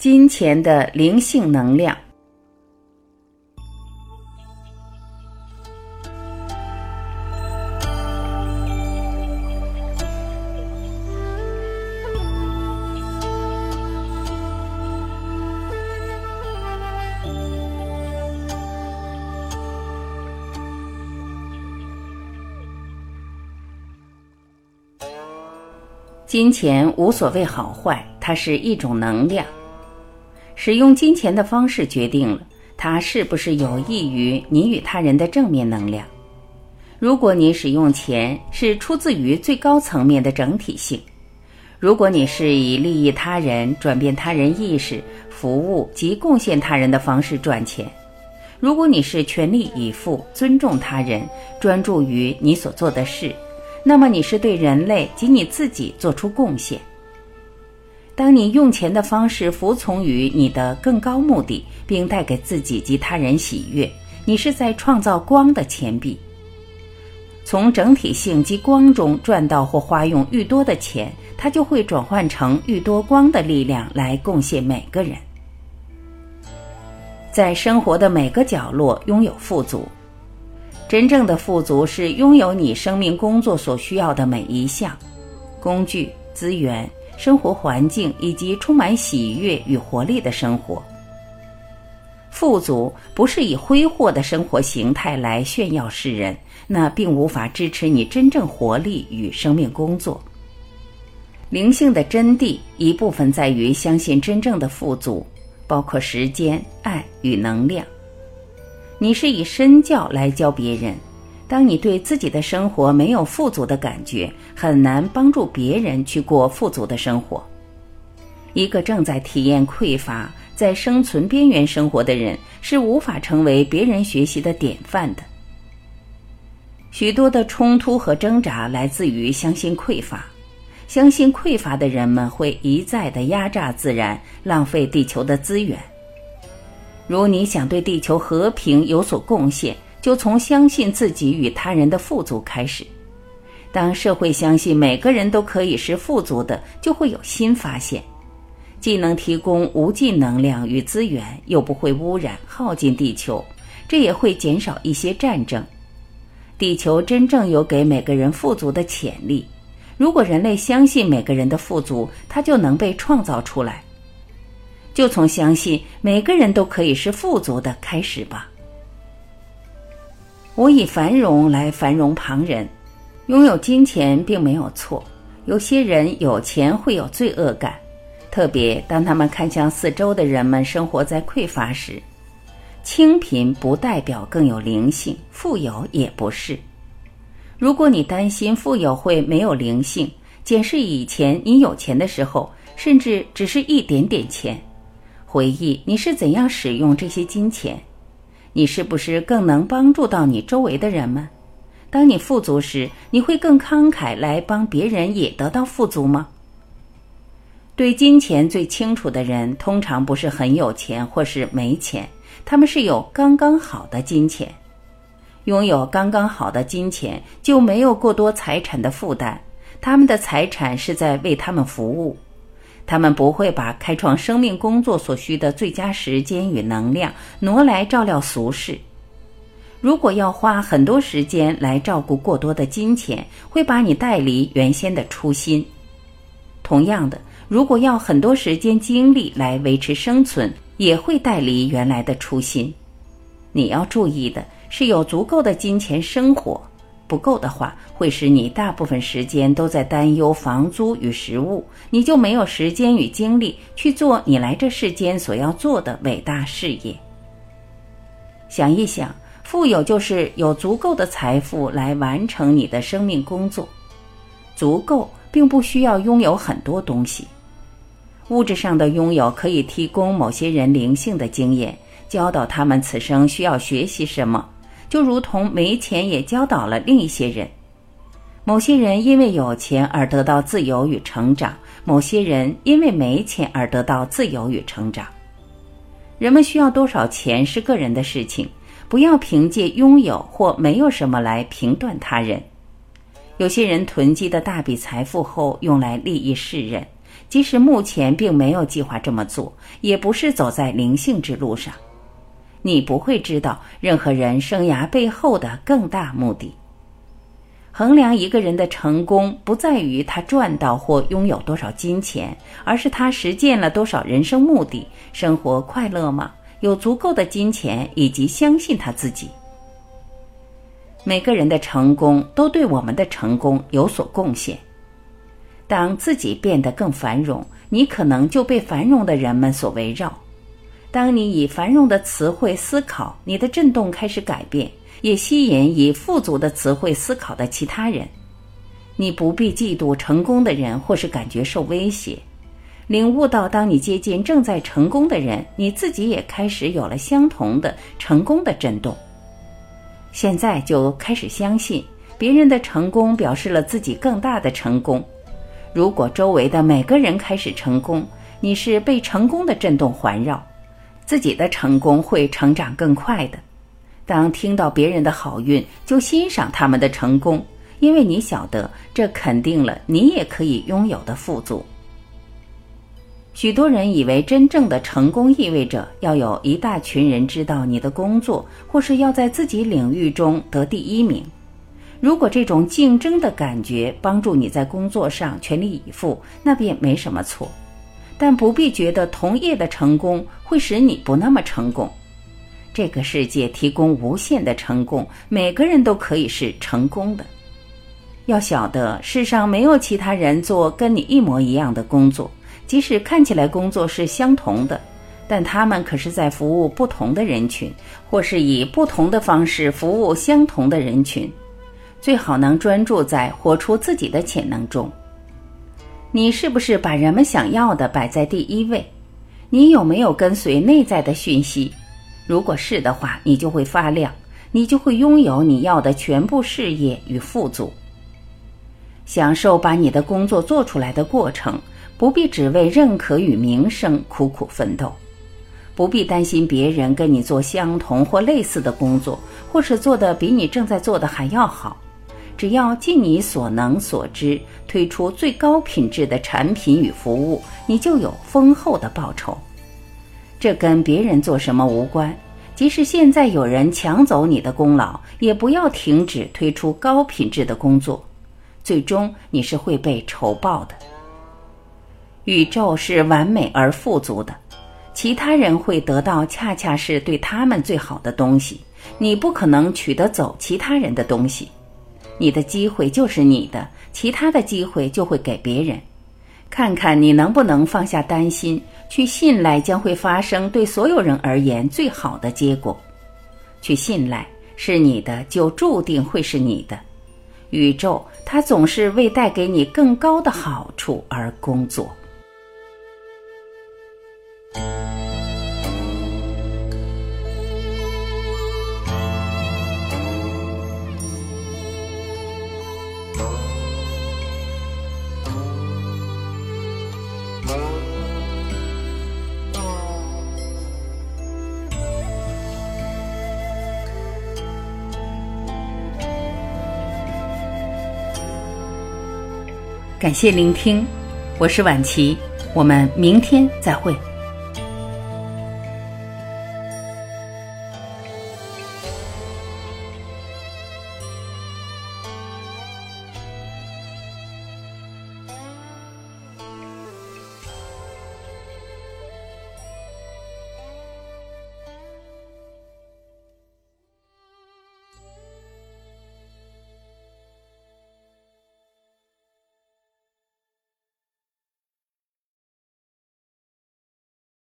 金钱的灵性能量。金钱无所谓好坏，它是一种能量。使用金钱的方式决定了它是不是有益于你与他人的正面能量。如果你使用钱是出自于最高层面的整体性，如果你是以利益他人、转变他人意识、服务及贡献他人的方式赚钱，如果你是全力以赴、尊重他人、专注于你所做的事，那么你是对人类及你自己做出贡献。当你用钱的方式服从于你的更高目的，并带给自己及他人喜悦，你是在创造光的钱币。从整体性及光中赚到或花用愈多的钱，它就会转换成愈多光的力量来贡献每个人。在生活的每个角落拥有富足。真正的富足是拥有你生命工作所需要的每一项工具、资源。生活环境以及充满喜悦与活力的生活。富足不是以挥霍的生活形态来炫耀世人，那并无法支持你真正活力与生命工作。灵性的真谛一部分在于相信真正的富足，包括时间、爱与能量。你是以身教来教别人。当你对自己的生活没有富足的感觉，很难帮助别人去过富足的生活。一个正在体验匮乏、在生存边缘生活的人，是无法成为别人学习的典范的。许多的冲突和挣扎来自于相信匮乏，相信匮乏的人们会一再的压榨自然，浪费地球的资源。如你想对地球和平有所贡献。就从相信自己与他人的富足开始。当社会相信每个人都可以是富足的，就会有新发现，既能提供无尽能量与资源，又不会污染耗尽地球，这也会减少一些战争。地球真正有给每个人富足的潜力。如果人类相信每个人的富足，它就能被创造出来。就从相信每个人都可以是富足的开始吧。我以繁荣来繁荣旁人，拥有金钱并没有错。有些人有钱会有罪恶感，特别当他们看向四周的人们生活在匮乏时。清贫不代表更有灵性，富有也不是。如果你担心富有会没有灵性，检视以前你有钱的时候，甚至只是一点点钱，回忆你是怎样使用这些金钱。你是不是更能帮助到你周围的人们？当你富足时，你会更慷慨来帮别人也得到富足吗？对金钱最清楚的人，通常不是很有钱或是没钱，他们是有刚刚好的金钱。拥有刚刚好的金钱，就没有过多财产的负担，他们的财产是在为他们服务。他们不会把开创生命工作所需的最佳时间与能量挪来照料俗事。如果要花很多时间来照顾过多的金钱，会把你带离原先的初心。同样的，如果要很多时间精力来维持生存，也会带离原来的初心。你要注意的是，有足够的金钱生活。不够的话，会使你大部分时间都在担忧房租与食物，你就没有时间与精力去做你来这世间所要做的伟大事业。想一想，富有就是有足够的财富来完成你的生命工作。足够并不需要拥有很多东西，物质上的拥有可以提供某些人灵性的经验，教导他们此生需要学习什么。就如同没钱也教导了另一些人，某些人因为有钱而得到自由与成长，某些人因为没钱而得到自由与成长。人们需要多少钱是个人的事情，不要凭借拥有或没有什么来评断他人。有些人囤积的大笔财富后用来利益世人，即使目前并没有计划这么做，也不是走在灵性之路上。你不会知道任何人生涯背后的更大目的。衡量一个人的成功，不在于他赚到或拥有多少金钱，而是他实践了多少人生目的。生活快乐吗？有足够的金钱，以及相信他自己。每个人的成功都对我们的成功有所贡献。当自己变得更繁荣，你可能就被繁荣的人们所围绕。当你以繁荣的词汇思考，你的振动开始改变，也吸引以富足的词汇思考的其他人。你不必嫉妒成功的人，或是感觉受威胁。领悟到，当你接近正在成功的人，你自己也开始有了相同的成功的震动。现在就开始相信，别人的成功表示了自己更大的成功。如果周围的每个人开始成功，你是被成功的震动环绕，自己的成功会成长更快的。当听到别人的好运，就欣赏他们的成功，因为你晓得这肯定了你也可以拥有的富足。许多人以为真正的成功意味着要有一大群人知道你的工作，或是要在自己领域中得第一名。如果这种竞争的感觉帮助你在工作上全力以赴，那便没什么错。但不必觉得同业的成功会使你不那么成功。这个世界提供无限的成功，每个人都可以是成功的。要晓得，世上没有其他人做跟你一模一样的工作。即使看起来工作是相同的，但他们可是在服务不同的人群，或是以不同的方式服务相同的人群。最好能专注在活出自己的潜能中。你是不是把人们想要的摆在第一位？你有没有跟随内在的讯息？如果是的话，你就会发亮，你就会拥有你要的全部事业与富足，享受把你的工作做出来的过程。不必只为认可与名声苦苦奋斗，不必担心别人跟你做相同或类似的工作，或是做的比你正在做的还要好。只要尽你所能所知，推出最高品质的产品与服务，你就有丰厚的报酬。这跟别人做什么无关。即使现在有人抢走你的功劳，也不要停止推出高品质的工作。最终，你是会被酬报的。宇宙是完美而富足的，其他人会得到恰恰是对他们最好的东西。你不可能取得走其他人的东西，你的机会就是你的，其他的机会就会给别人。看看你能不能放下担心，去信赖将会发生对所有人而言最好的结果。去信赖是你的，就注定会是你的。宇宙它总是为带给你更高的好处而工作。感谢聆听，我是晚琪，我们明天再会。